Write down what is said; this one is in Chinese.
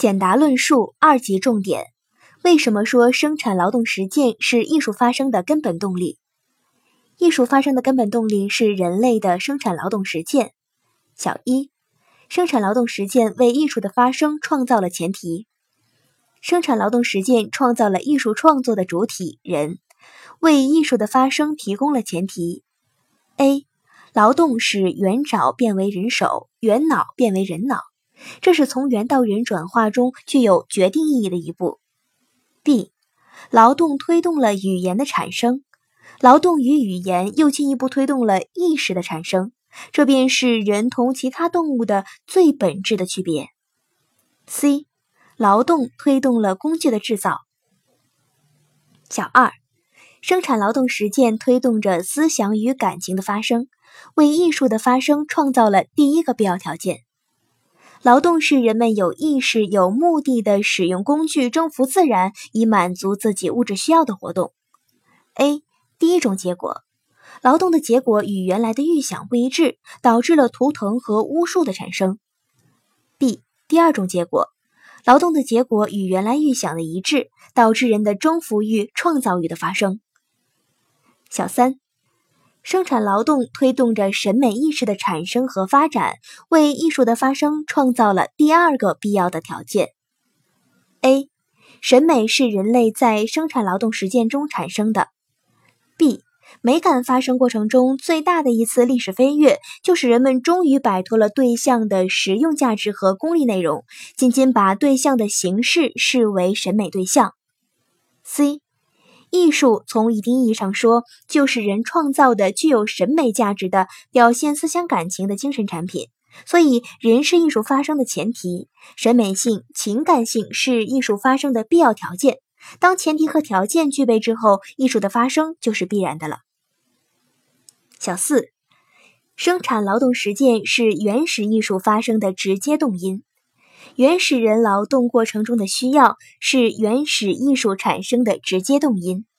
简答论述二级重点：为什么说生产劳动实践是艺术发生的根本动力？艺术发生的根本动力是人类的生产劳动实践。小一，生产劳动实践为艺术的发生创造了前提。生产劳动实践创造了艺术创作的主体人，为艺术的发生提供了前提。A，劳动使元爪变为人手，元脑变为人脑。这是从猿到人转化中具有决定意义的一步。B，劳动推动了语言的产生，劳动与语言又进一步推动了意识的产生，这便是人同其他动物的最本质的区别。C，劳动推动了工具的制造。小二，生产劳动实践推动着思想与感情的发生，为艺术的发生创造了第一个必要条件。劳动是人们有意识、有目的的使用工具征服自然，以满足自己物质需要的活动。A. 第一种结果，劳动的结果与原来的预想不一致，导致了图腾和巫术的产生。B. 第二种结果，劳动的结果与原来预想的一致，导致人的征服欲、创造欲的发生。小三。生产劳动推动着审美意识的产生和发展，为艺术的发生创造了第二个必要的条件。A. 审美是人类在生产劳动实践中产生的。B. 美感发生过程中最大的一次历史飞跃，就是人们终于摆脱了对象的实用价值和功利内容，仅仅把对象的形式视为审美对象。C. 艺术从一定意义上说，就是人创造的具有审美价值的表现思想感情的精神产品。所以，人是艺术发生的前提，审美性、情感性是艺术发生的必要条件。当前提和条件具备之后，艺术的发生就是必然的了。小四，生产劳动实践是原始艺术发生的直接动因。原始人劳动过程中的需要是原始艺术产生的直接动因。